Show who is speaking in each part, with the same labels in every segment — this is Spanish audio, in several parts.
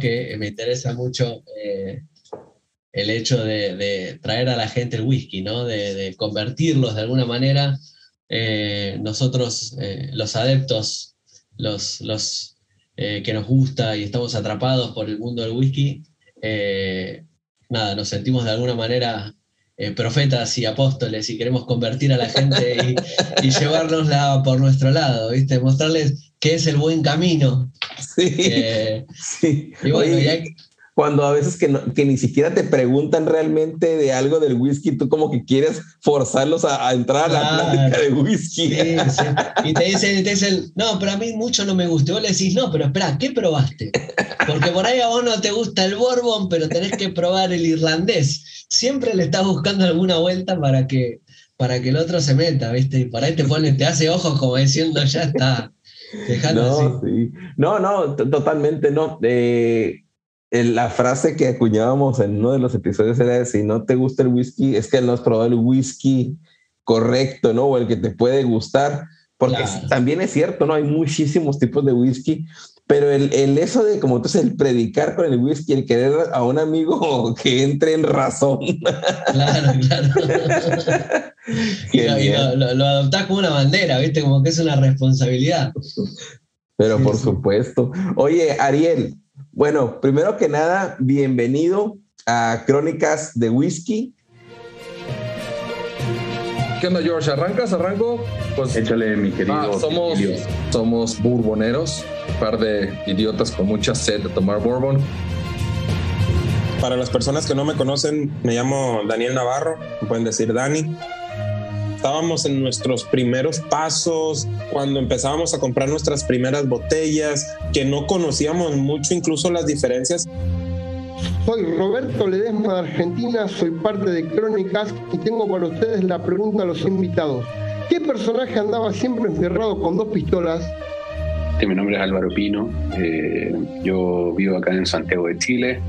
Speaker 1: Que me interesa mucho eh, el hecho de, traer a la gente el whisky, ¿no? de, convertirlos de alguna manera. Eh, nosotros, eh, los adeptos, los, los que nos gusta y estamos atrapados por el mundo del whisky, nada, nos sentimos de alguna manera profetas y apóstoles y queremos convertir a la gente y, llevarnosla por nuestro lado, ¿viste? Mostrarles que es el buen camino.
Speaker 2: Sí. Eh, sí. Y bueno, cuando a veces que, que, ni siquiera te preguntan realmente de algo del whisky, tú como que quieres forzarlos a, entrar a la plática de whisky. Sí,
Speaker 1: sí. Y te dicen, te dicen, no, pero a mí mucho no me gusta. Y vos le decís, no, pero espera, ¿qué probaste? Porque por ahí a vos no te gusta el bourbon, pero tenés que probar el irlandés. Siempre le estás buscando alguna vuelta para que, para que el otro se meta, ¿viste? Y por ahí te pone, te hace ojos como diciendo, ya está.
Speaker 2: no, Sí. no, no, totalmente no. Eh, la frase que acuñábamos en uno de los episodios era si no te gusta el whisky, es que no has probado el whisky correcto, ¿no? O el que te puede gustar, porque también es cierto, ¿no? Hay muchísimos tipos de whisky, pero el, el, eso de como entonces el predicar con el whisky, el querer a un amigo que entre en razón.
Speaker 1: Claro, claro. y, lo, lo, adoptás como una bandera, ¿viste? Como que es una responsabilidad.
Speaker 2: Pero por supuesto. Oye, Ariel, bueno, primero que nada, bienvenido a Crónicas de Whisky.
Speaker 3: ¿Qué onda, George? ¿Arrancas? ¿Arranco?
Speaker 4: Pues, Échale, mi querido. Ah,
Speaker 3: somos, somos bourboneros, un par de idiotas con mucha sed de tomar bourbon.
Speaker 5: Para las personas que no me conocen, me llamo Daniel Navarro, me pueden decir Dani estábamos en nuestros primeros pasos, cuando empezábamos a comprar nuestras primeras botellas, que no conocíamos mucho incluso las diferencias.
Speaker 6: Soy Roberto Ledesma de Argentina, soy parte de Crónicas y tengo para ustedes la pregunta a los invitados. ¿Qué personaje andaba siempre encerrado con dos pistolas?
Speaker 4: Mi nombre es Álvaro Pino, eh, yo vivo acá en Santiago de Chile.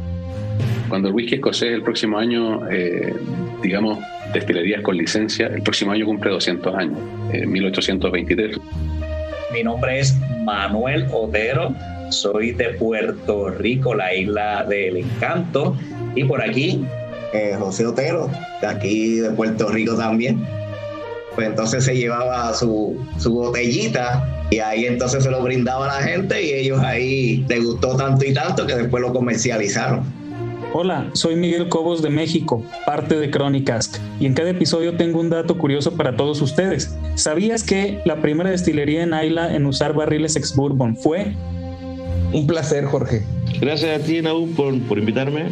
Speaker 4: Cuando el whisky escocés el próximo año, eh, digamos, destilerías con licencia, el próximo año cumple 200 años, en 1823.
Speaker 7: Mi nombre es Manuel Otero, soy de Puerto Rico, la isla del encanto, y por aquí
Speaker 8: eh, José Otero, de aquí de Puerto Rico también. Pues entonces se llevaba su, su botellita y ahí entonces se lo brindaba a la gente y ellos ahí les gustó tanto y tanto que después lo comercializaron.
Speaker 9: Hola, soy Miguel Cobos de México, parte de Crónicas, y en cada episodio tengo un dato curioso para todos ustedes. ¿Sabías que la primera destilería en Ayla en usar barriles ex bourbon fue?
Speaker 2: Un placer, Jorge.
Speaker 10: Gracias a ti, Naú, por, por invitarme.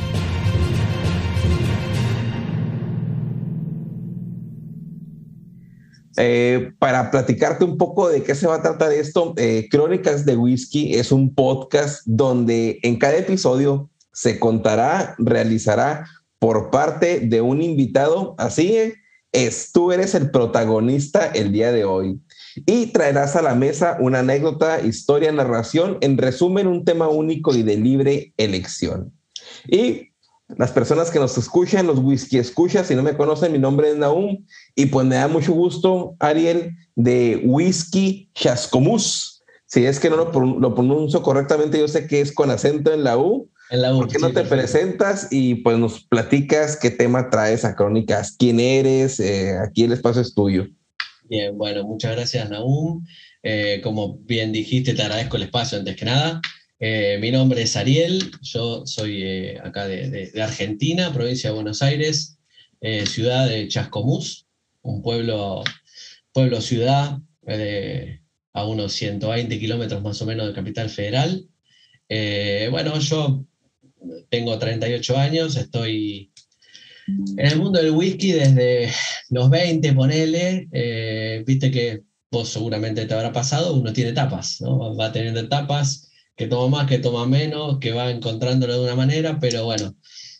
Speaker 2: Eh, para platicarte un poco de qué se va a tratar esto, Crónicas de Whisky es un podcast donde en cada episodio se contará, realizará por parte de un invitado. Así es, tú eres el protagonista el día de hoy y traerás a la mesa una anécdota, historia, narración, en resumen, un tema único y de libre elección. Y las personas que nos escuchan, los whisky escuchas, si no me conocen, mi nombre es Naum y pues me da mucho gusto, Ariel, de Whisky Chascomús. Si es que no lo, pronuncio correctamente, yo sé que es con acento en la U. En la U. ¿Por qué no te presentas y pues nos platicas qué tema traes a Crónicas? ¿Quién eres? Eh, aquí el espacio es tuyo.
Speaker 1: Bien, bueno, muchas gracias, Naum. Eh, como bien dijiste, te agradezco el espacio antes que nada. Eh, mi nombre es Ariel, yo soy eh, acá de, Argentina, provincia de Buenos Aires, eh, ciudad de Chascomús, un pueblo, pueblo ciudad a unos 120 kilómetros más o menos de Capital Federal. bueno, yo tengo 38 años, estoy en el mundo del whisky desde los 20, ponele, viste que vos seguramente te habrá pasado, uno tiene etapas, ¿no? va teniendo etapas que toma más, que toma menos, que va encontrándolo de una manera, pero bueno,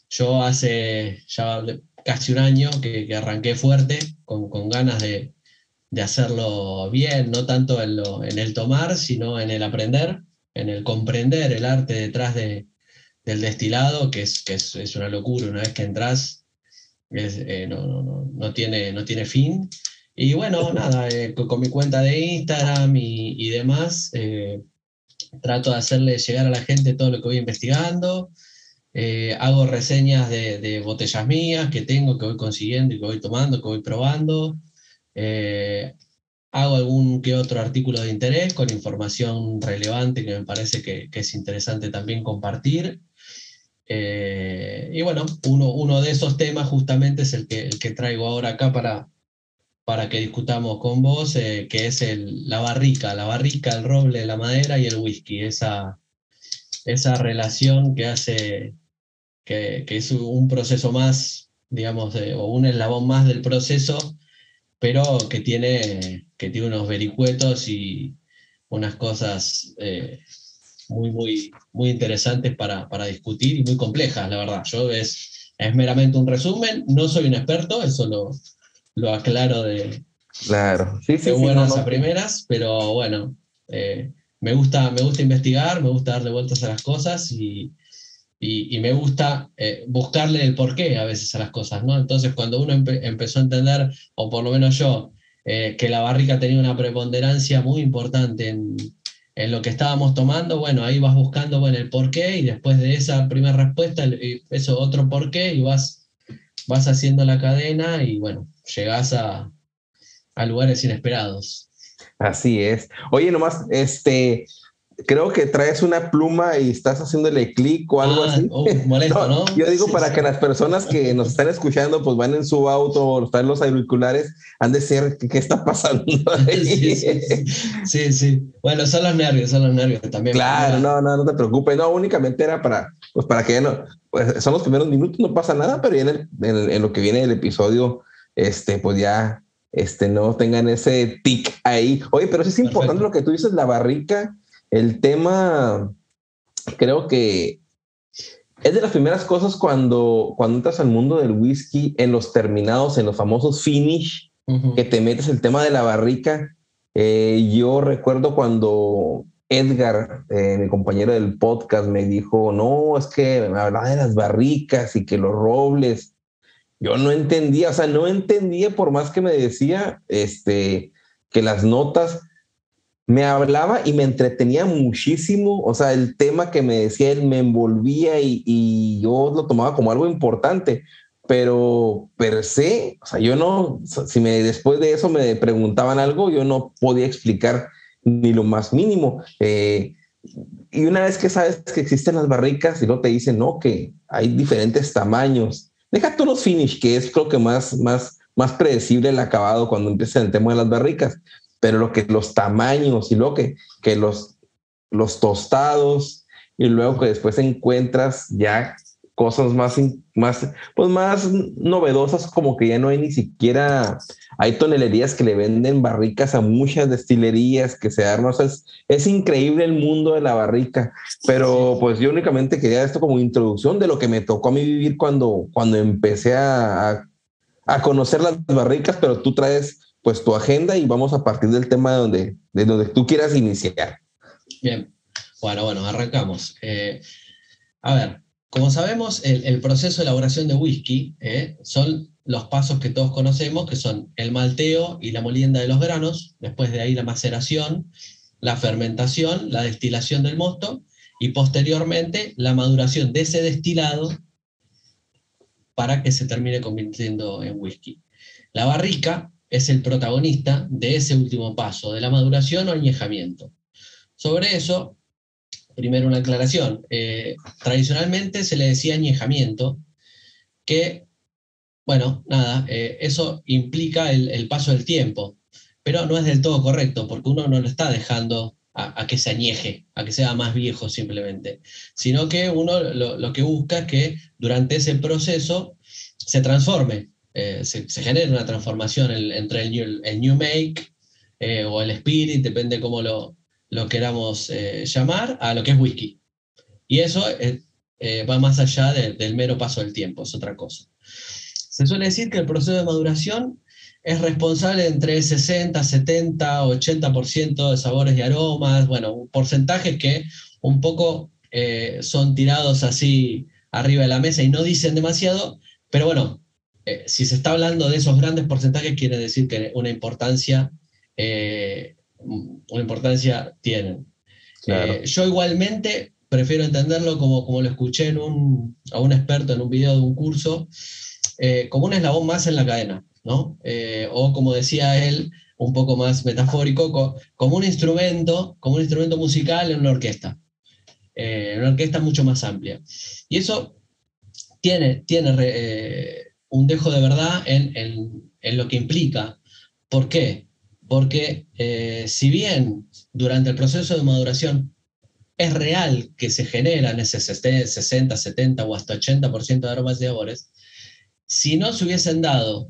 Speaker 1: yo hace ya casi un año que, arranqué fuerte, con, ganas de, hacerlo bien, no tanto en, lo, en, el tomar, sino en el aprender, en el comprender el arte detrás de, del destilado, que, es, que es, una locura, una vez que entras, eh, no, tiene, no tiene fin. Y bueno, nada, eh, con, mi cuenta de Instagram y, y demás, eh, trato de hacerle llegar a la gente todo lo que voy investigando, eh, hago reseñas de, botellas mías que tengo, que voy consiguiendo y que voy tomando, que voy probando. Eh, hago algún que otro artículo de interés con información relevante que me parece que, es interesante también compartir. Eh, y bueno, uno, uno, de esos temas justamente es el que, el que traigo ahora acá para, para que discutamos con vos, eh, que es el, la barrica, la barrica, el roble, la madera y el whisky, esa, esa relación que hace, que, que es un proceso más, digamos, o un eslabón más del proceso, pero que tiene, que tiene unos vericuetos y unas cosas eh, muy, muy, muy interesantes para, para, discutir y muy complejas, la verdad. Yo es, es meramente un resumen, no soy un experto, eso lo, lo aclaro de,
Speaker 2: claro. sí, sí,
Speaker 1: buenas a primeras, pero bueno, eh, me, gusta, me gusta investigar, me gusta darle vueltas a las cosas y, y, me gusta eh, buscarle el porqué a veces a las cosas, ¿no? Entonces, cuando uno empezó a entender, o por lo menos yo, eh, que la barrica tenía una preponderancia muy importante en, en, lo que estábamos tomando, bueno, ahí vas buscando bueno, el porqué y después de esa primera respuesta, eso otro porqué y vas, vas haciendo la cadena y bueno, llegas a, lugares inesperados.
Speaker 2: Así es. Oye, nomás, este, creo que traes una pluma y estás haciéndole clic o algo ah, así.
Speaker 1: Oh, molesto, no,
Speaker 2: Yo digo para que las personas que nos están escuchando, pues van en su auto o están los auriculares, han de ser qué está pasando.
Speaker 1: Sí, sí, Bueno, son los nervios, son los nervios también.
Speaker 2: Claro, no, no, no te preocupes. No, únicamente era para, pues para que no, pues son los primeros minutos, no pasa nada, pero ya en, en lo que viene del episodio este, pues ya este, no tengan ese tic ahí. Oye, pero sí es importante lo que tú dices, la barrica, el tema, creo que es de las primeras cosas cuando, cuando entras al mundo del whisky, en los terminados, en los famosos finish, que te metes el tema de la barrica. Eh, yo recuerdo cuando Edgar, eh, mi compañero del podcast, me dijo, no, es que me hablaba de las barricas y que los robles yo no entendía, o sea, no entendía por más que me decía este, que las notas me hablaba y me entretenía muchísimo, o sea, el tema que me decía él me envolvía y, yo lo tomaba como algo importante, pero per se, o sea, yo no, si me después de eso me preguntaban algo, yo no podía explicar ni lo más mínimo. Eh, y una vez que sabes que existen las barricas y no te dicen, no, que hay diferentes tamaños, Déjate unos finish, que es creo que más, más, más predecible el acabado cuando empieza el tema de las barricas, pero lo que los tamaños y lo que, que los, los tostados y luego que después encuentras ya cosas más, más, pues más novedosas, como que ya no hay ni siquiera, hay tonelerías que le venden barricas a muchas destilerías que se arman, es, es increíble el mundo de la barrica, pero pues yo únicamente quería esto como introducción de lo que me tocó a mí vivir cuando, cuando empecé a, a, conocer las barricas, pero tú traes pues tu agenda y vamos a partir del tema de donde, de donde tú quieras iniciar.
Speaker 1: Bien, bueno, bueno, arrancamos. Eh, a ver, como sabemos, el, proceso de elaboración de whisky eh, son los pasos que todos conocemos, que son el malteo y la molienda de los granos, después de ahí la maceración, la fermentación, la destilación del mosto y posteriormente la maduración de ese destilado para que se termine convirtiendo en whisky. La barrica es el protagonista de ese último paso, de la maduración o añejamiento. Sobre eso, primero una aclaración. Eh, tradicionalmente se le decía añejamiento, que, bueno, nada, eh, eso implica el, paso del tiempo, pero no es del todo correcto, porque uno no lo está dejando a, que se añeje, a que sea más viejo simplemente, sino que uno lo, que busca es que durante ese proceso se transforme, eh, se, genere una transformación entre el new, make o el spirit, depende cómo lo, lo queramos eh, llamar, a lo que es whisky. Y eso eh, eh, va más allá del mero paso del tiempo, es otra cosa. Se suele decir que el proceso de maduración es responsable entre 60, 70, 80% de sabores y aromas, bueno, porcentajes que un poco son tirados así arriba de la mesa y no dicen demasiado, pero bueno, si se está hablando de esos grandes porcentajes, quiere decir que una importancia una importancia tienen. Eh, yo igualmente prefiero entenderlo como, como lo escuché en un, a un experto en un video de un curso, eh, como un eslabón más en la cadena, ¿no? Eh, o como decía él, un poco más metafórico, como un instrumento, como un instrumento musical en una orquesta, en una orquesta mucho más amplia. Y eso tiene, tiene un dejo de verdad en, en, en lo que implica. ¿Por qué? Porque eh, si bien durante el proceso de maduración es real que se generan ese 60, 70 o hasta 80% de aromas y sabores, si no se hubiesen dado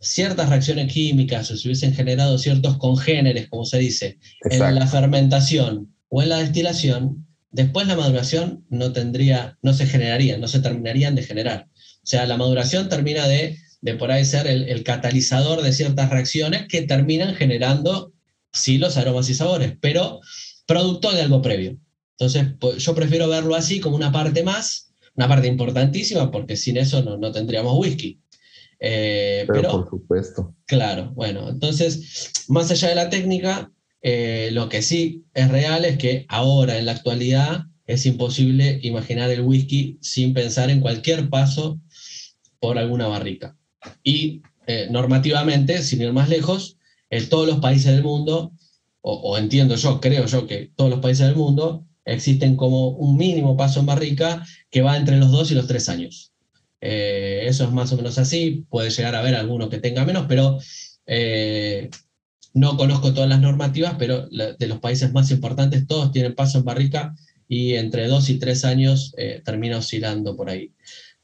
Speaker 1: ciertas reacciones químicas o se hubiesen generado ciertos congéneres, como se dice, en la fermentación o en la destilación, después la maduración no tendría, no se generaría, no se terminarían de generar. O sea, la maduración termina de de por ahí ser el, catalizador de ciertas reacciones que terminan generando, sí, los aromas y sabores, pero producto de algo previo. Entonces, pues, yo prefiero verlo así como una parte más, una parte importantísima, porque sin eso no, tendríamos whisky.
Speaker 2: Eh, pero, por supuesto.
Speaker 1: Claro, bueno, entonces, más allá de la técnica, eh, lo que sí es real es que ahora, en la actualidad, es imposible imaginar el whisky sin pensar en cualquier paso por alguna barrica. Y eh, normativamente, sin ir más lejos, en todos los países del mundo, o, entiendo yo, creo yo que todos los países del mundo existen como un mínimo paso en barrica que va entre los dos y los tres años. Eh, eso es más o menos así, puede llegar a haber alguno que tenga menos, pero eh, no conozco todas las normativas, pero de los países más importantes todos tienen paso en barrica y entre dos y tres años termina oscilando por ahí.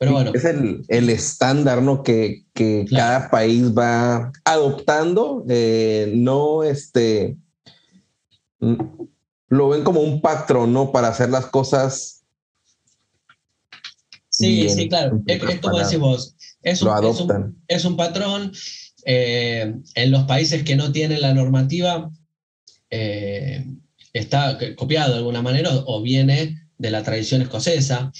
Speaker 2: Es el, estándar, ¿no? Que, cada país va adoptando, eh, no este. Lo ven como un patrón, ¿no? Para hacer las cosas.
Speaker 1: Sí, sí, claro. Es, como decimos, es un, es un, patrón. Eh, en los países que no tienen la normativa, eh, está copiado de alguna manera o viene de la tradición escocesa.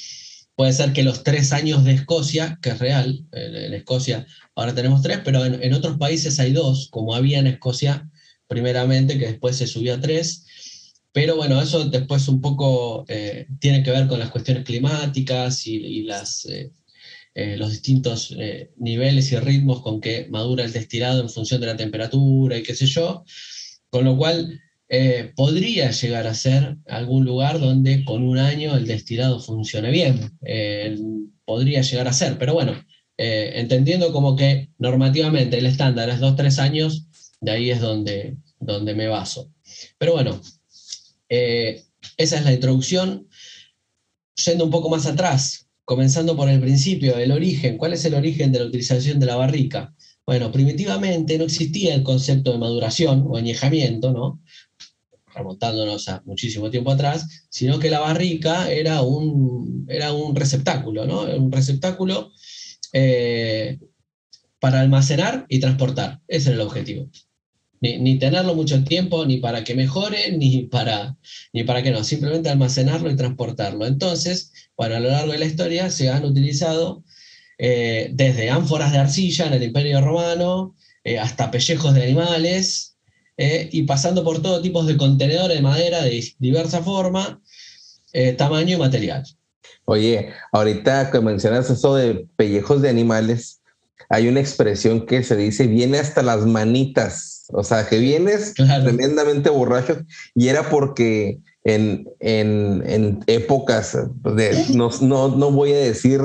Speaker 1: Puede ser que los tres años de Escocia, que es real, en, Escocia ahora tenemos tres, pero en, otros países hay dos, como había en Escocia primeramente, que después se subió a tres. Pero bueno, eso después un poco eh, tiene que ver con las cuestiones climáticas y, las, eh, eh, los distintos niveles y ritmos con que madura el destilado en función de la temperatura y qué sé yo. Con lo cual, eh, podría llegar a ser algún lugar donde con un año el destilado funcione bien. Eh, podría llegar a ser, pero bueno, eh, entendiendo como que normativamente el estándar es 2-3 años, de ahí es donde, donde me baso. Pero bueno, esa es la introducción. Yendo un poco más atrás, comenzando por el principio, el origen. ¿Cuál es el origen de la utilización de la barrica? Bueno, primitivamente no existía el concepto de maduración o añejamiento, ¿no? Remontándonos a muchísimo tiempo atrás, sino que la barrica era un, era un receptáculo, ¿no? Un receptáculo eh, para almacenar y transportar. Ese era el objetivo. ni, tenerlo mucho tiempo, ni para que mejore, ni para, ni para que no, simplemente almacenarlo y transportarlo. Entonces, bueno, a lo largo de la historia se han utilizado eh, desde ánforas de arcilla en el Imperio Romano, eh, hasta pellejos de animales, eh, y pasando por todo tipo de contenedores de madera de diversa forma, tamaño y material.
Speaker 2: Oye, ahorita que mencionas eso de pellejos de animales, hay una expresión que se dice viene hasta las manitas. O sea, que vienes tremendamente borracho y era porque en, épocas de, no, no, voy a decir,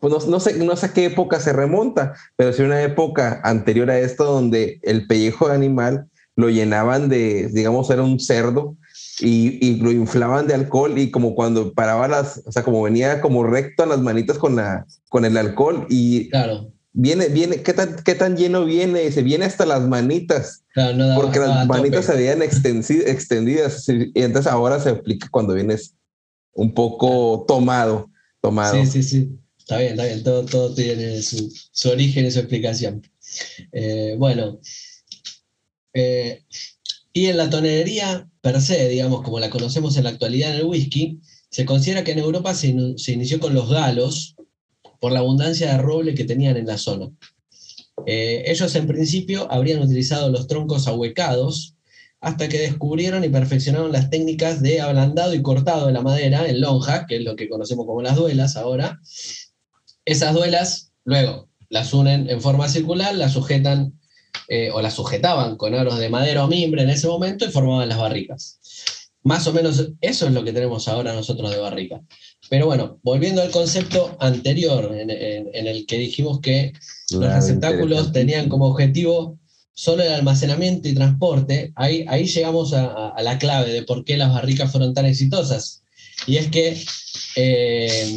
Speaker 2: pues no, sé, no sé a qué época se remonta, pero sí una época anterior a esto donde el pellejo de animal lo llenaban de, digamos, era un cerdo y, lo inflaban de alcohol y como cuando paraba las, o sea, como venía como recto a las manitas con, la, con el alcohol y
Speaker 1: claro
Speaker 2: viene, viene, ¿qué tan, qué tan lleno viene? Se viene hasta las manitas. porque las manitas se veían extendidas. Y entonces ahora se aplica cuando vienes un poco tomado. tomado.
Speaker 1: Sí, sí, sí. Está bien, está bien. Todo, todo tiene su, su origen y su explicación. Eh, bueno. Eh, y en la tonería per se, digamos, como la conocemos en la actualidad en el whisky, se considera que en Europa se, se inició con los galos, por la abundancia de roble que tenían en la zona. Eh, ellos en principio habrían utilizado los troncos ahuecados hasta que descubrieron y perfeccionaron las técnicas de ablandado y cortado de la madera en lonja, que es lo que conocemos como las duelas ahora. Esas duelas luego las unen en forma circular, las sujetan eh, o las sujetaban con aros de madera o mimbre en ese momento y formaban las barricas. Más o menos eso es lo que tenemos ahora nosotros de barrica. Pero bueno, volviendo al concepto anterior, en, el que dijimos que los receptáculos tenían como objetivo solo el almacenamiento y transporte, ahí, ahí llegamos a, la clave de por qué las barricas fueron tan exitosas. Y es que, eh,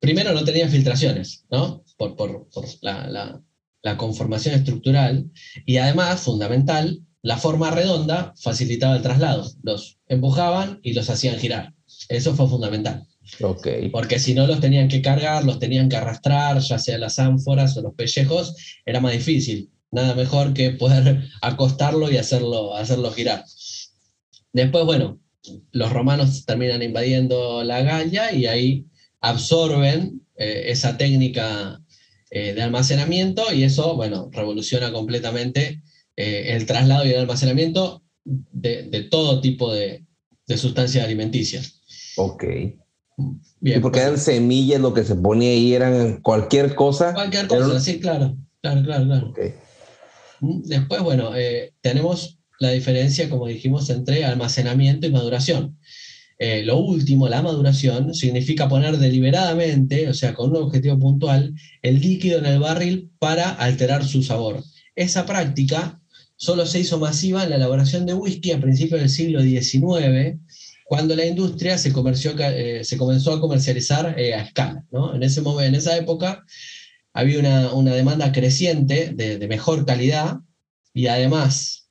Speaker 1: primero, no tenían filtraciones, ¿no? Por, la, la conformación estructural, y además, fundamental, la forma redonda facilitaba el traslado. Los empujaban y los hacían girar. Eso fue fundamental. Porque si no los tenían que cargar, los tenían que arrastrar, ya sea las ánforas o los pellejos, era más difícil. Nada mejor que poder acostarlo y hacerlo, hacerlo girar. Después, bueno, los romanos terminan invadiendo la Galia y ahí absorben eh, esa técnica eh, de almacenamiento y eso, bueno, revoluciona completamente eh, el traslado y el almacenamiento de, todo tipo de, de sustancias alimenticias.
Speaker 2: Ok. Bien, porque eran semillas, lo que se ponía ahí eran cualquier cosa.
Speaker 1: Cualquier cosa, sí, claro. Claro, claro, claro. Mm, después, bueno, tenemos la diferencia, como dijimos, entre almacenamiento y maduración. Eh, lo último, la maduración, significa poner deliberadamente, o sea, con un objetivo puntual, el líquido en el barril para alterar su sabor. Esa práctica solo se hizo masiva en la elaboración de whisky a principios del siglo XIX cuando la industria se, eh, comenzó a comercializar eh, a escala. En, ese momento, en esa época había una, demanda creciente de, mejor calidad y además,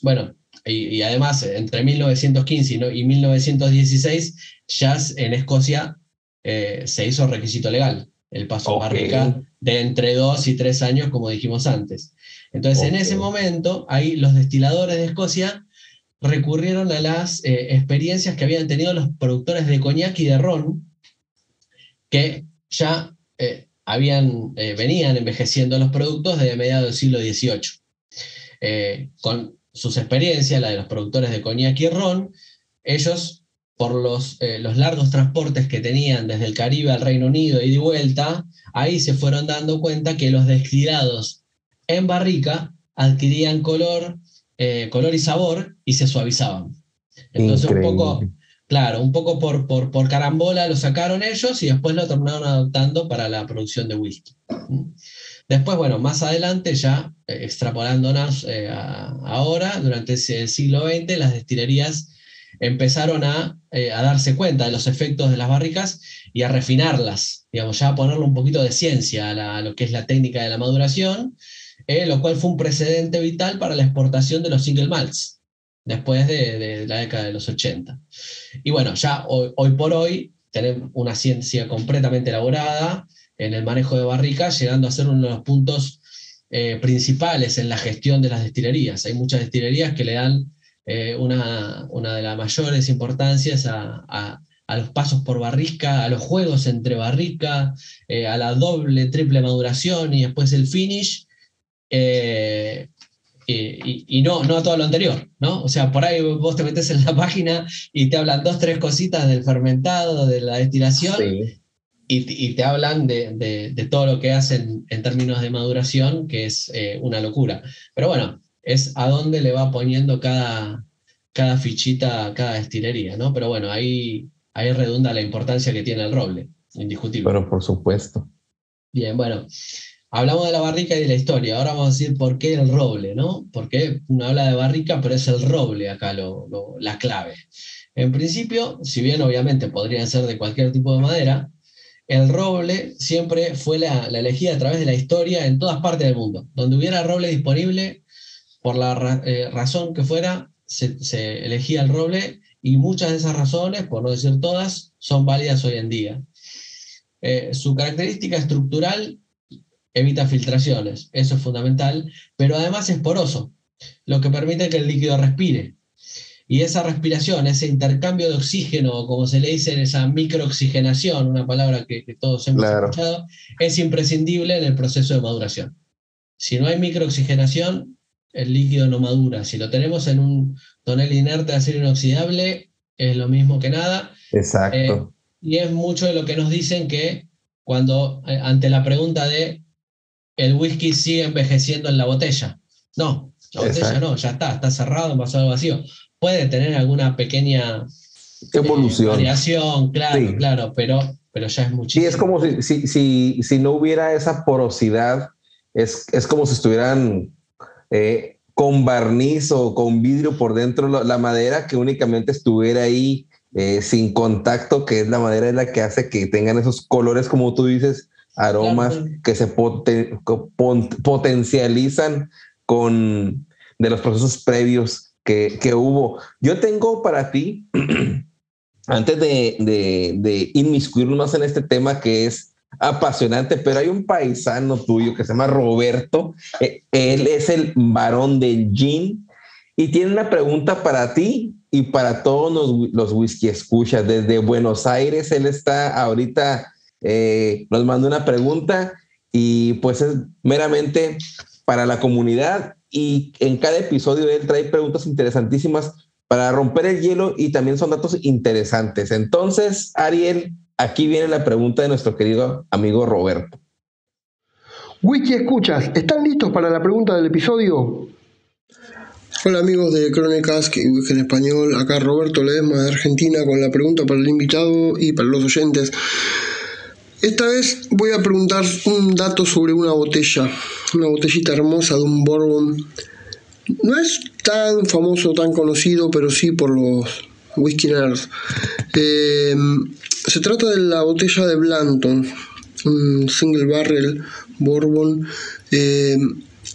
Speaker 1: bueno, y, además entre 1915 y, 1916 ya en Escocia se hizo requisito legal el paso a barrica de entre dos y tres años, como dijimos antes. Entonces, en ese momento, ahí los destiladores de Escocia recurrieron a las eh, experiencias que habían tenido los productores de coñac y de ron, que ya eh, habían, eh, venían envejeciendo los productos desde mediados del siglo XVIII. con sus experiencias, la de los productores de coñac y ron, ellos, por los, los largos transportes que tenían desde el Caribe al Reino Unido y de vuelta, ahí se fueron dando cuenta que los destilados en barrica adquirían color, eh, color y sabor y se suavizaban. Entonces un poco, claro, un poco por, por, carambola lo sacaron ellos y después lo terminaron adoptando para la producción de whisky. Después, bueno, más adelante, ya eh, extrapolándonos eh, ahora, durante ese siglo XX, las destilerías empezaron a, darse cuenta de los efectos de las barricas y a refinarlas, digamos, ya a ponerle un poquito de ciencia a, lo que es la técnica de la maduración eh, lo cual fue un precedente vital para la exportación de los single malts después de, la década de los 80. Y bueno, ya hoy, por hoy tenemos una ciencia completamente elaborada en el manejo de barricas, llegando a ser uno de los puntos eh, principales en la gestión de las destilerías. Hay muchas destilerías que le dan eh, una, una, de las mayores importancias a, a, los pasos por barrica, a los juegos entre barrica, eh, a la doble, triple maduración y después el finish. Y, y, no, no a todo lo anterior, ¿no? O sea, por ahí vos te metes en la página y te hablan dos, tres cositas del fermentado, de la destilación, y, te hablan de, todo lo que hacen en términos de maduración, que es eh, una locura. Pero bueno, es a dónde le va poniendo cada, cada fichita cada destilería, ¿no? Pero bueno, ahí, ahí redunda la importancia que tiene el roble, indiscutible.
Speaker 2: Pero por supuesto.
Speaker 1: Bien, bueno. Hablamos de la barrica y de la historia. Ahora vamos a decir por qué el roble, ¿no? Porque uno habla de barrica, pero es el roble acá lo, la clave. En principio, si bien obviamente podrían ser de cualquier tipo de madera, el roble siempre fue la, elegida a través de la historia en todas partes del mundo. Donde hubiera roble disponible, por la eh, razón que fuera, se, elegía el roble y muchas de esas razones, por no decir todas, son válidas hoy en día. Eh, su característica estructural evita filtraciones, eso es fundamental, pero además es poroso, lo que permite que el líquido respire. Y esa respiración, ese intercambio de oxígeno, como se le dice, esa microoxigenación, una palabra que, todos hemos escuchado, es imprescindible en el proceso de maduración. Si no hay microoxigenación, el líquido no madura. Si lo tenemos en un tonel inerte de acero inoxidable, es lo mismo que nada.
Speaker 2: Exacto. Eh,
Speaker 1: y es mucho de lo que nos dicen que cuando, eh, ante la pregunta de el whisky sigue envejeciendo en la botella. No, la botella no, ya está, está cerrado, al vacío puede tener alguna pequeña
Speaker 2: eh, evolución.
Speaker 1: variación, claro, claro, pero, pero ya es muchísimo.
Speaker 2: Sí, es como si, si, si, no hubiera esa porosidad, es, es como si estuvieran eh, con barniz o con vidrio por dentro la, madera que únicamente estuviera ahí eh, sin contacto, que es la madera es la que hace que tengan esos colores, como tú dices, aromas que se potencializan con de los procesos previos que, hubo. Yo tengo para ti, antes de, de, inmiscuirnos más en este tema que es apasionante, pero hay un paisano tuyo que se llama Roberto. Eh, él es el varón del gin y tiene una pregunta para ti y para todos los, whisky escuchas. Desde Buenos Aires, él está ahorita, eh, nos manda una pregunta y pues es meramente para la comunidad y en cada episodio él trae preguntas interesantísimas para romper el hielo y también son datos interesantes. Entonces, Ariel, aquí viene la pregunta de nuestro querido amigo Roberto.
Speaker 11: Wiki Escuchas, ¿están listos para la pregunta del episodio? Hola amigos de Crónicas y Wiki en Español, acá Roberto Ledesma de Argentina con la pregunta para el invitado y para los oyentes. Esta vez voy a preguntar un dato sobre una botella, una botellita hermosa de un Bourbon. No es tan famoso, tan conocido, pero sí por los whisky nerds. Eh, se trata de la botella de Blanton, un single barrel Bourbon. Eh,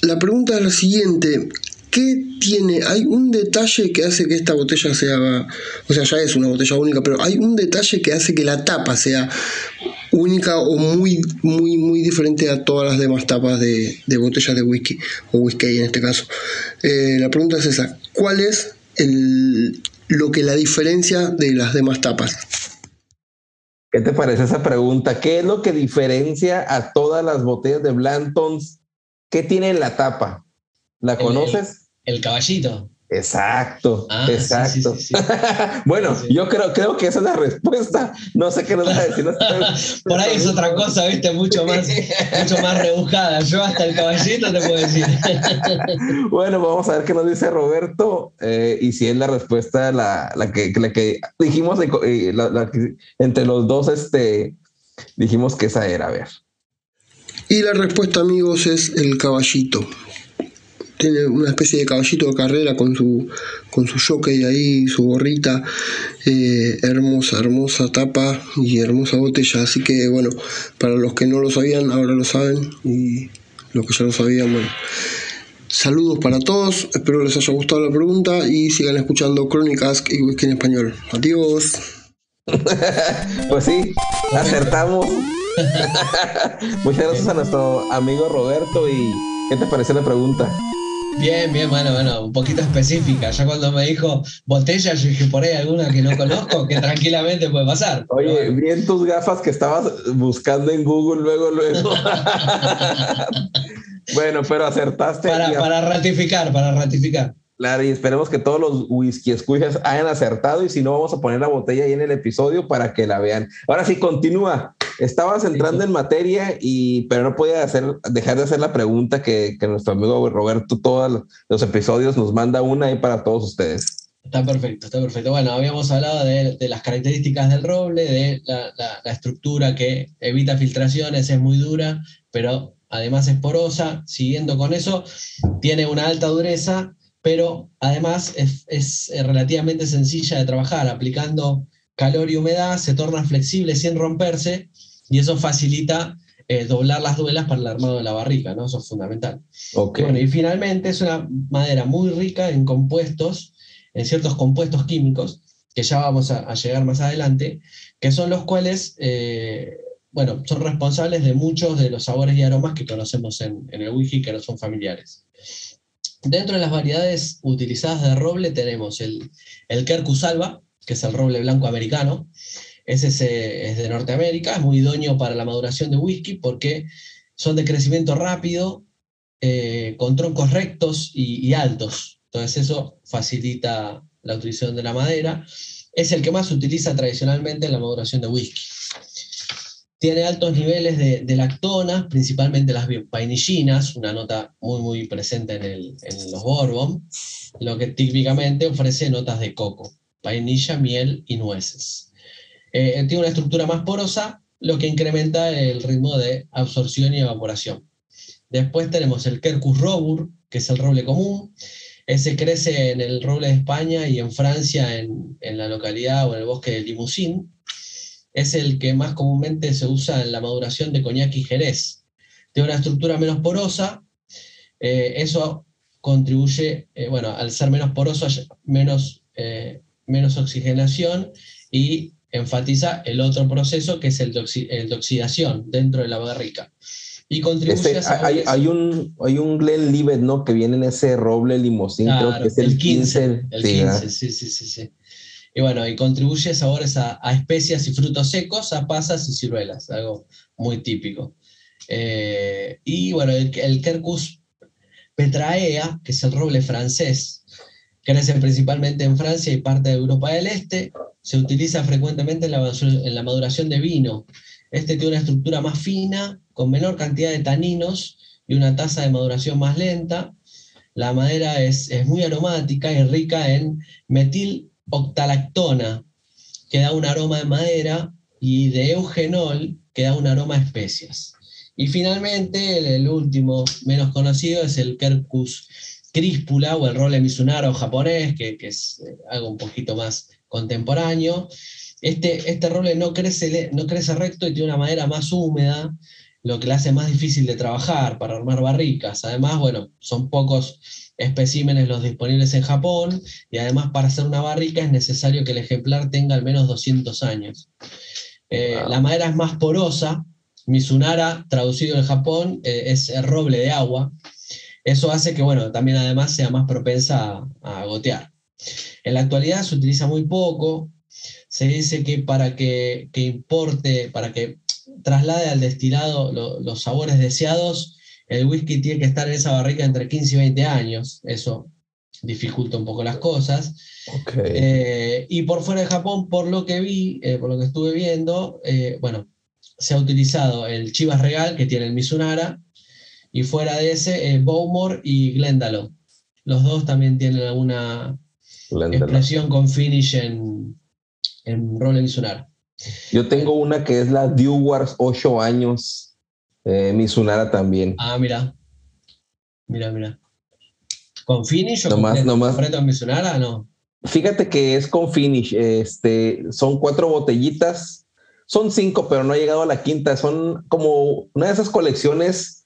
Speaker 11: la pregunta es la siguiente, ¿qué tiene? Hay un detalle que hace que esta botella sea, o sea, ya es una botella única, pero hay un detalle que hace que la tapa sea única o muy, muy, muy diferente a todas las demás tapas de, botellas de whisky, o whisky en este caso. Eh, la pregunta es esa, ¿cuál es lo que la diferencia de las demás tapas?
Speaker 2: ¿Qué te parece esa pregunta? ¿Qué es lo que diferencia a todas las botellas de Blantons? ¿Qué tiene en la tapa? ¿La conoces?
Speaker 1: el caballito.
Speaker 2: Exacto, ah, exacto. bueno, yo creo, creo que esa es la respuesta. No sé qué nos va a decir.
Speaker 1: Por ahí es otra cosa, viste, mucho más, mucho más rebujada. Yo hasta el caballito te puedo decir.
Speaker 2: bueno, vamos a ver qué nos dice Roberto eh, y si es la respuesta la, la, que, la que dijimos eh, entre los dos, este, dijimos que esa era. A ver.
Speaker 11: Y la respuesta, amigos, es el caballito tiene una especie de caballito de carrera con su, con su jockey ahí, su gorrita, eh, hermosa, hermosa tapa y hermosa botella. Así que bueno, para los que no lo sabían, ahora lo saben y los que ya lo sabían, bueno. Saludos para todos, espero les haya gustado la pregunta y sigan escuchando Crónicas y Whisky en Español. Adiós.
Speaker 2: pues sí, acertamos. Muchas gracias a nuestro amigo Roberto y ¿Qué te pareció la pregunta?
Speaker 1: Bien, bien, bueno, bueno, un poquito específica. Ya cuando me dijo botella, yo dije, por ahí alguna que no conozco, que tranquilamente puede pasar.
Speaker 2: Oye, bien tus gafas que estabas buscando en Google luego, luego. bueno, pero acertaste.
Speaker 1: Para, para ratificar, para ratificar.
Speaker 2: Claro, y esperemos que todos los whisky escuchas hayan acertado y si no, vamos a poner la botella ahí en el episodio para que la vean. Ahora sí, continúa. Estabas entrando en materia y pero no podía hacer, dejar de hacer la pregunta que, que nuestro amigo Roberto todos los episodios nos manda una ahí para todos ustedes.
Speaker 1: Está perfecto, está perfecto. Bueno, habíamos hablado de, de las características del roble, de la, la, la, estructura que evita filtraciones, es muy dura, pero además es porosa. Siguiendo con eso, tiene una alta dureza, pero además es, es relativamente sencilla de trabajar. Aplicando calor y humedad, se torna flexible sin romperse y eso facilita eh, doblar las duelas para el armado de la barrica, ¿no? Eso es fundamental.
Speaker 2: Okay.
Speaker 1: Bueno, y finalmente es una madera muy rica en compuestos, en ciertos compuestos químicos, que ya vamos a, a llegar más adelante, que son los cuales, eh, bueno, son responsables de muchos de los sabores y aromas que conocemos en, en el whisky, que no son familiares. Dentro de las variedades utilizadas de roble tenemos el, el Quercus alba, que es el roble blanco americano, ese es, es, de Norteamérica, es muy idóneo para la maduración de whisky porque son de crecimiento rápido, eh, con troncos rectos y, altos. Entonces eso facilita la utilización de la madera. Es el que más se utiliza tradicionalmente en la maduración de whisky. Tiene altos niveles de, de lactonas, principalmente las vainillinas, una nota muy, muy presente en, el, en los bourbon, lo que típicamente ofrece notas de coco, vainilla, miel y nueces. Eh, tiene una estructura más porosa, lo que incrementa el ritmo de absorción y evaporación. Después tenemos el Quercus robur, que es el roble común. Ese crece en el roble de España y en Francia, en, en la localidad o en el bosque de Limousin. Es el que más comúnmente se usa en la maduración de coñac y jerez. Tiene una estructura menos porosa. Eh, eso contribuye, eh, bueno, al ser menos poroso, menos, eh, menos oxigenación y enfatiza el otro proceso que es el de, oxi el de oxidación dentro de la barrica. Y contribuye
Speaker 2: este, a hay, hay, un, hay un Glenlivet, ¿no? Que viene en ese roble limosín,
Speaker 1: claro,
Speaker 2: creo que es el, 15.
Speaker 1: 15 el sí, 15, sí, sí, sí, sí. Y bueno, y contribuye sabores a, a, especias y frutos secos, a pasas y ciruelas, algo muy típico. Eh, y bueno, el, el Quercus petraea, que es el roble francés, crece principalmente en Francia y parte de Europa del Este, se utiliza frecuentemente en la, en la, maduración de vino. Este tiene una estructura más fina, con menor cantidad de taninos y una tasa de maduración más lenta. La madera es, es muy aromática y rica en metil octalactona, que da un aroma de madera, y de eugenol, que da un aroma a especias. Y finalmente, el, último menos conocido es el Quercus críspula o el roble misunaro japonés, que, que es eh, algo un poquito más contemporáneo. Este, este roble no crece, no crece recto y tiene una madera más húmeda, lo que le hace más difícil de trabajar para armar barricas. Además, bueno, son pocos especímenes los disponibles en Japón y además para hacer una barrica es necesario que el ejemplar tenga al menos 200 años. Eh, wow. La madera es más porosa, Misunara, traducido en Japón, eh, es el roble de agua. Eso hace que, bueno, también además sea más propensa a, a gotear. En la actualidad se utiliza muy poco. Se dice que para que, que importe, para que traslade al destilado lo, los sabores deseados, el whisky tiene que estar en esa barrica entre 15 y 20 años. Eso dificulta un poco las cosas.
Speaker 2: Okay.
Speaker 1: Eh, y por fuera de Japón, por lo que vi, eh, por lo que estuve viendo, eh, bueno, se ha utilizado el Chivas Regal, que tiene el Mizunara, y fuera de ese, Bowmore y Glendalough. Los dos también tienen alguna expresión con finish en, en Roland Mizunara.
Speaker 2: Yo tengo una que es la Dewars 8 años, eh, Mizunara también.
Speaker 1: Ah, mira. Mira, mira. ¿Con finish o
Speaker 2: nomás, nomás,
Speaker 1: con Mizunara? No.
Speaker 2: Fíjate que es con finish. Este, son cuatro botellitas. Son cinco, pero no ha llegado a la quinta. Son como una de esas colecciones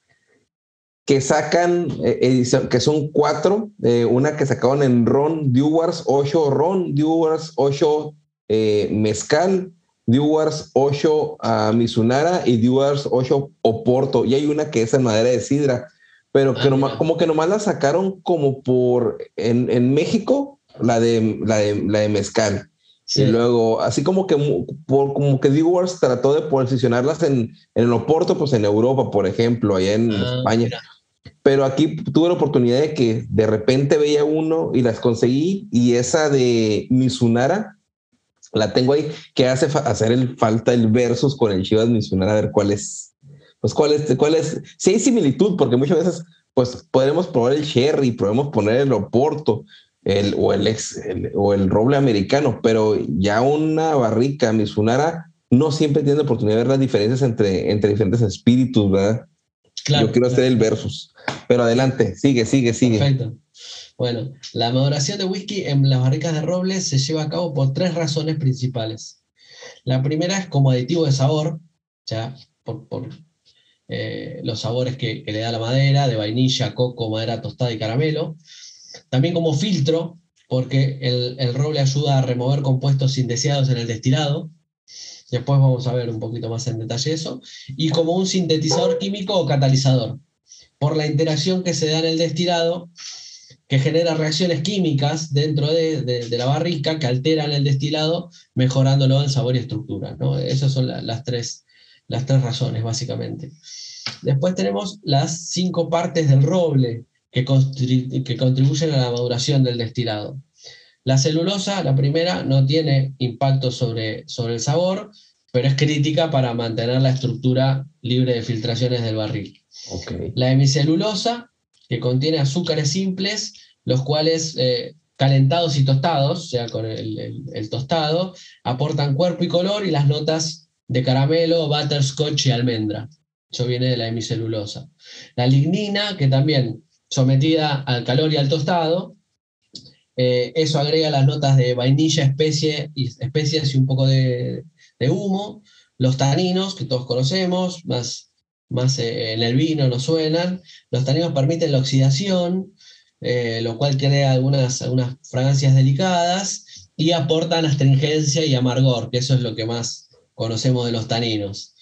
Speaker 2: que sacan, eh, edición, que son cuatro. Eh, una que sacaron en Ron Dewars 8 Ron Dewars 8 eh, Mezcal Dewars 8 a Mizunara y Dewars 8 Oporto. Y hay una que es en madera de sidra. pero que
Speaker 1: Ah,
Speaker 2: nomás- como que nomás la sacaron como por en, en México, la de, la de la de mezcal.
Speaker 1: Sí.
Speaker 2: Y luego, así como que por, como que Dewars trató de posicionarlas en, en el Oporto, pues en Europa, por ejemplo, allá en
Speaker 1: Ah,
Speaker 2: España.
Speaker 1: mira.
Speaker 2: Pero aquí tuve la oportunidad de que de repente veía uno y las conseguí y esa de Mizunara la tengo ahí que hace fa- hacer el falta el versus con el Chivas Mizunara a ver cuál es pues cuál es cuál es si hay similitud porque muchas veces pues podremos probar el Cherry podemos poner el Oporto el o el ex el- o el roble americano pero ya una barrica Mizunara no siempre tiene la oportunidad de ver las diferencias entre entre diferentes espíritus verdad
Speaker 1: Claro,
Speaker 2: yo quiero hacer
Speaker 1: claro.
Speaker 2: el versus. Pero adelante, sigue, sigue, sigue.
Speaker 1: Perfecto. Bueno, la maduración de whisky en las barricas de roble se lleva a cabo por tres razones principales. La primera es como aditivo de sabor, ya por, por, eh, los sabores que, que le da la madera, de vainilla, coco, madera tostada y caramelo. También como filtro, porque el, el roble ayuda a remover compuestos indeseados en el destilado. Después vamos a ver un poquito más en detalle eso. Y como un sintetizador químico o catalizador, por la interacción que se da en el destilado, que genera reacciones químicas dentro de, de- la barrica que alteran el destilado, mejorándolo en sabor y estructura. ¿no? Esas son la- las, tres, las tres razones, básicamente. Después tenemos las cinco partes del roble que, que contribuyen a la maduración del destilado. La celulosa, la primera, no tiene impacto sobre, sobre el sabor, pero es crítica para mantener la estructura libre de filtraciones del barril. La hemicelulosa, que contiene azúcares simples, los cuales eh, calentados y tostados, o sea, con el, el- el tostado, aportan cuerpo y color y las notas de caramelo, butterscotch y almendra. Eso viene de la hemicelulosa. La lignina, que también sometida al calor y al tostado, eh, eso agrega las notas de vainilla, especie y, especias y un poco de, de humo. Los taninos, que todos conocemos, más, más eh, en el vino nos suenan. Los taninos permiten la oxidación, eh, lo cual crea algunas, algunas fragancias delicadas y aportan astringencia y amargor, que eso es lo que más conocemos de los taninos.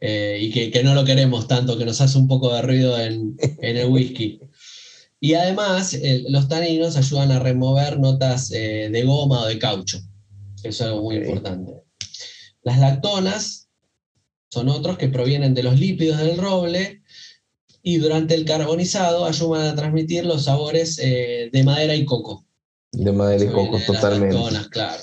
Speaker 1: Eh, y que, que no lo queremos tanto, que nos hace un poco de ruido en, en el whisky. Y además, el- los taninos ayudan a remover notas eh, de goma o de caucho. Eso es algo muy importante. Las lactonas son otros que provienen de los lípidos del roble y durante el carbonizado ayudan a transmitir los sabores eh, de madera y coco.
Speaker 2: De madera y coco,
Speaker 1: de las
Speaker 2: totalmente.
Speaker 1: lactonas, claro.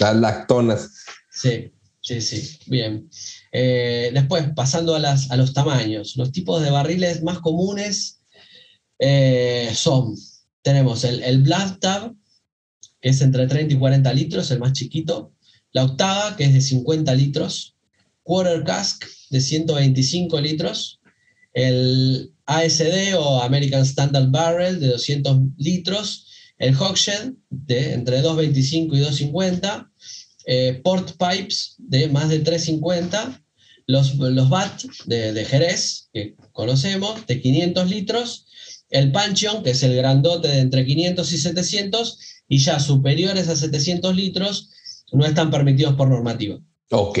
Speaker 2: Las lactonas.
Speaker 1: Sí, sí, sí. Bien. Eh, después, pasando a, las, a los tamaños. Los tipos de barriles más comunes eh, son, tenemos el, el Tab, que es entre 30 y 40 litros, el más chiquito. La octava, que es de 50 litros. Quarter Cask, de 125 litros. El ASD o American Standard Barrel, de 200 litros. El Hogshead, de entre 225 y 250 eh, port pipes de más de 350, los, los BAT de, de Jerez, que conocemos, de 500 litros, el Pancheon, que es el grandote de entre 500 y 700, y ya superiores a 700 litros no están permitidos por normativa.
Speaker 2: Ok.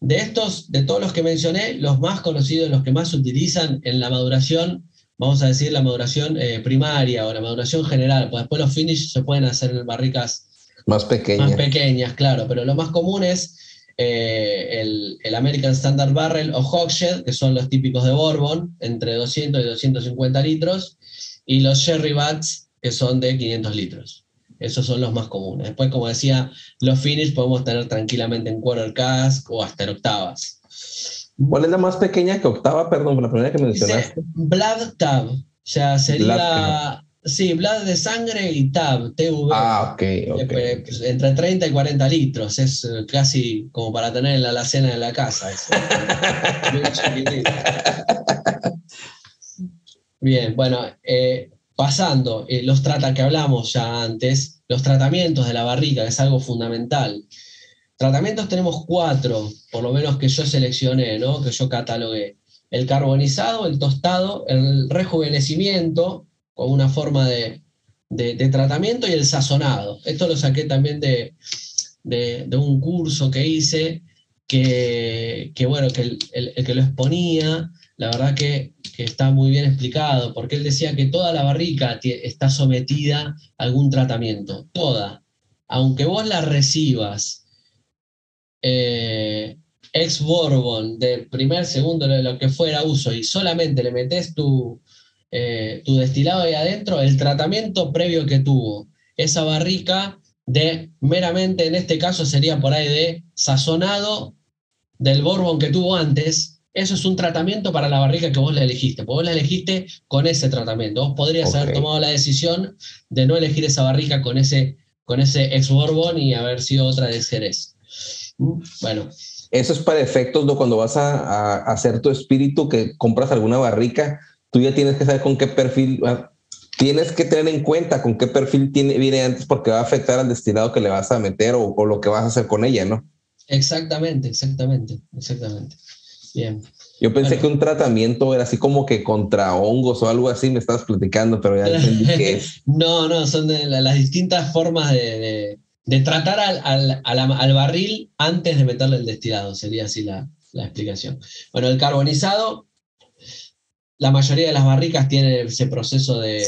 Speaker 1: De estos, de todos los que mencioné, los más conocidos, los que más se utilizan en la maduración, vamos a decir la maduración eh, primaria o la maduración general, pues después los finish se pueden hacer en barricas
Speaker 2: Más pequeña.
Speaker 1: más pequeñas, claro, pero lo más común es eh, el, el American Standard Barrel o Hogshead, que son los típicos de Bourbon, entre 200 y 250 litros, y los Sherry Bats, que son de 500 litros. Esos son los más comunes. Después, como decía, los finish podemos tener tranquilamente en quarter cask o hasta en octavas.
Speaker 2: ¿Cuál es la más pequeña que octava? Perdón, la primera que mencionaste.
Speaker 1: Blood Tab, o sea, sería...
Speaker 2: Blood
Speaker 1: Sí, Blood de sangre y Tab, TV.
Speaker 2: Ah, ok, ok.
Speaker 1: Eh, pues, entre 30 y 40 litros, es eh, casi como para tener en la alacena de la casa. eso. Bien, bueno, eh, pasando, eh, los trata que hablamos ya antes, los tratamientos de la barrica, que es algo fundamental. Tratamientos tenemos cuatro, por lo menos que yo seleccioné, ¿no? que yo catalogué. El carbonizado, el tostado, el rejuvenecimiento, con una forma de, de- tratamiento, y el sazonado. Esto lo saqué también de, de- de un curso que hice, que, que, bueno, que el, el- el que lo exponía, la verdad que, que está muy bien explicado, porque él decía que toda la barrica está sometida a algún tratamiento, toda. Aunque vos la recibas eh, ex Bourbon del primer, segundo, de lo que fuera uso, y solamente le metes tu, eh, tu destilado ahí adentro, el tratamiento previo que tuvo esa barrica de meramente, en este caso sería por ahí de sazonado del Bourbon que tuvo antes, eso es un tratamiento para la barrica que vos la elegiste, porque vos la elegiste con ese tratamiento. Vos podrías haber
Speaker 2: Ok.
Speaker 1: tomado la decisión de no elegir esa barrica con ese, con ese ex Bourbon y haber sido otra de Jerez. Mm, Bueno,
Speaker 2: Eso es para efectos de cuando vas a, a hacer tu espíritu, que compras alguna barrica, tú ya tienes que saber con qué perfil, ah, tienes que tener en cuenta con qué perfil tiene, viene antes porque va a afectar al destilado que le vas a meter o, o lo que vas a hacer con ella, ¿no?
Speaker 1: exactamente, exactamente, exactamente. Bien.
Speaker 2: Yo pensé
Speaker 1: Bueno.
Speaker 2: que un tratamiento era así como que contra hongos o algo así, me estabas platicando, pero ya entendí que es.
Speaker 1: No, no, son de las distintas formas de, de- de tratar al, barril antes de meterle el destilado, sería así la, la explicación. Bueno, el carbonizado, la mayoría de las barricas tienen ese proceso de,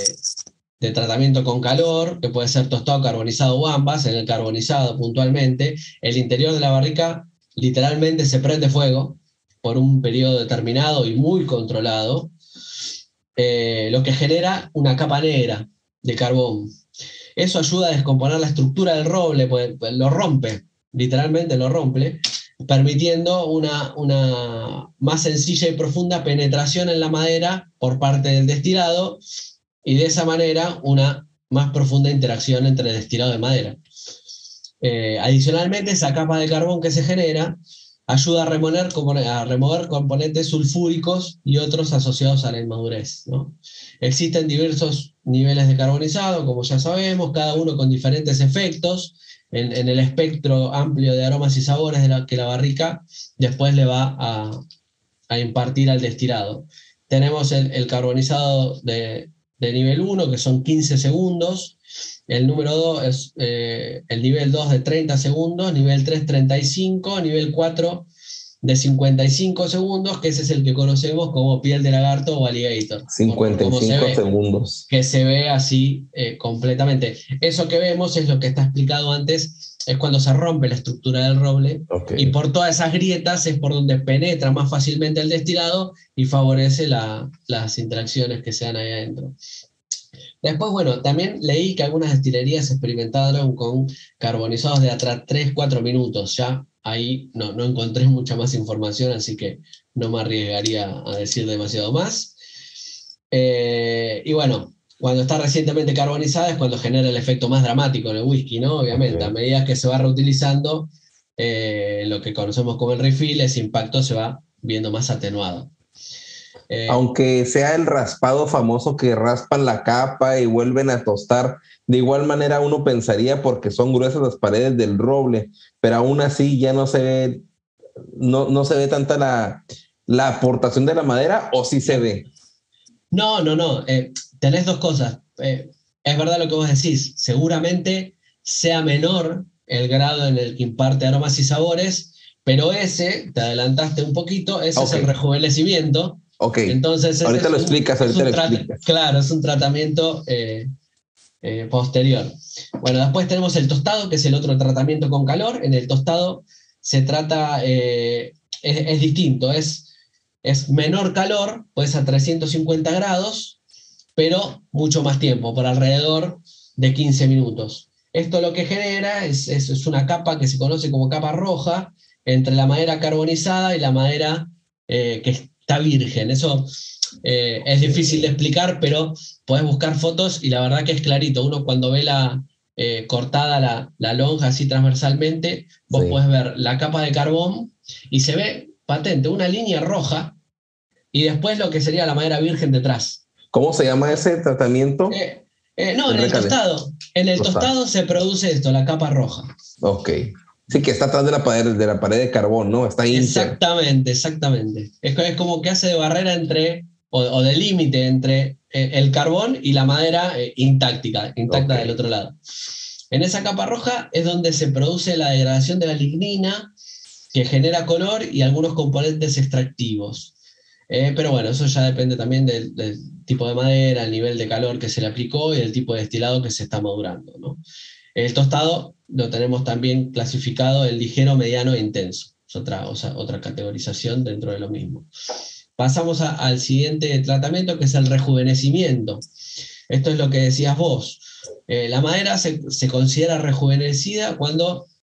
Speaker 1: de tratamiento con calor, que puede ser tostado, carbonizado o ambas. En el carbonizado, puntualmente, el interior de la barrica literalmente se prende fuego por un periodo determinado y muy controlado, eh, lo que genera una capa negra de carbón. Eso ayuda a descomponer la estructura del roble, pues, pues, lo rompe, literalmente lo rompe, permitiendo una, una más sencilla y profunda penetración en la madera por parte del destilado y de esa manera una más profunda interacción entre el destilado de madera. Eh, adicionalmente, esa capa de carbón que se genera ayuda a remover, a remover componentes sulfúricos y otros asociados a la inmadurez. ¿no? Existen diversos niveles de carbonizado, como ya sabemos, cada uno con diferentes efectos en, el espectro amplio de aromas y sabores que la barrica después le va a, impartir al destilado. Tenemos el carbonizado de, de nivel 1, que son 15 segundos. El número 2 es eh, el nivel 2 de 30 segundos, nivel 3 35, nivel 4 de 55 segundos, que ese es el que conocemos como piel de lagarto o alligator. por- por cómo se
Speaker 2: 55
Speaker 1: ve
Speaker 2: segundos.
Speaker 1: que se ve así eh, completamente. Eso que vemos es lo que está explicado antes, es cuando se rompe la estructura del roble y por todas esas grietas es por donde penetra más fácilmente el destilado y favorece la- las interacciones que se dan ahí adentro. Después, bueno, también leí que algunas destilerías experimentaron con carbonizados de atrás 3-4 minutos. Ya ahí no, no encontré mucha más información, así que no me arriesgaría a decir demasiado más. Eh, y bueno, cuando está recientemente carbonizada es cuando genera el efecto más dramático en el whisky, ¿no? Obviamente, a medida que se va reutilizando, eh, lo que conocemos como el refill, ese impacto se va viendo más atenuado. Eh,
Speaker 2: Aunque sea el raspado famoso que raspan la capa y vuelven a tostar, de igual manera uno pensaría porque son gruesas las paredes del roble, pero aún así ya no se ve, no, no se ve tanta la, la aportación de la madera o sí se ve.
Speaker 1: No, no, no. eh, tenés dos cosas. Eh, es verdad lo que vos decís. Seguramente sea menor el grado en el que imparte aromas y sabores, pero ese, te adelantaste un poquito, ese es el rejuvenecimiento.
Speaker 2: Ok,
Speaker 1: Entonces,
Speaker 2: ahorita lo
Speaker 1: un-
Speaker 2: explicas, ahorita lo explicas.
Speaker 1: Claro, es un tratamiento eh, eh, posterior. Bueno, después tenemos el tostado, que es el otro tratamiento con calor. En el tostado se trata, eh, es, distinto, es, es menor calor, pues a 350 grados, pero mucho más tiempo, por alrededor de 15 minutos. Esto lo que genera es, es- es una capa que se conoce como capa roja entre la madera carbonizada y la madera eh, que está virgen. Eso eh, es difícil de explicar, pero podés buscar fotos y la verdad que es clarito. Uno cuando ve la eh, cortada la, la lonja así transversalmente, vos
Speaker 2: Sí.
Speaker 1: podés ver la capa de carbón y se ve patente una línea roja y después lo que sería la madera virgen detrás.
Speaker 2: ¿Cómo se llama ese tratamiento?
Speaker 1: Eh, eh, no, en el tostado. En el
Speaker 2: Tostado.
Speaker 1: tostado se produce esto, la capa roja.
Speaker 2: Ok. Sí, que está atrás de la pared, de la pared de carbón, ¿no? Está inter.
Speaker 1: Exactamente, exactamente. Es como que hace de barrera entre, o, o de límite entre eh, el carbón y la madera eh, intacta, intacta del otro lado. En esa capa roja es donde se produce la degradación de la lignina, que genera color y algunos componentes extractivos. Eh, pero bueno, eso ya depende también del, del, tipo de madera, el nivel de calor que se le aplicó y el tipo de destilado que se está madurando. ¿no? El tostado lo tenemos también clasificado en ligero, mediano e intenso. Es otra, o sea, otra categorización dentro de lo mismo. Pasamos al siguiente tratamiento, que es el rejuvenecimiento. Esto es lo que decías vos. Eh, la madera se, se, considera rejuvenecida cuando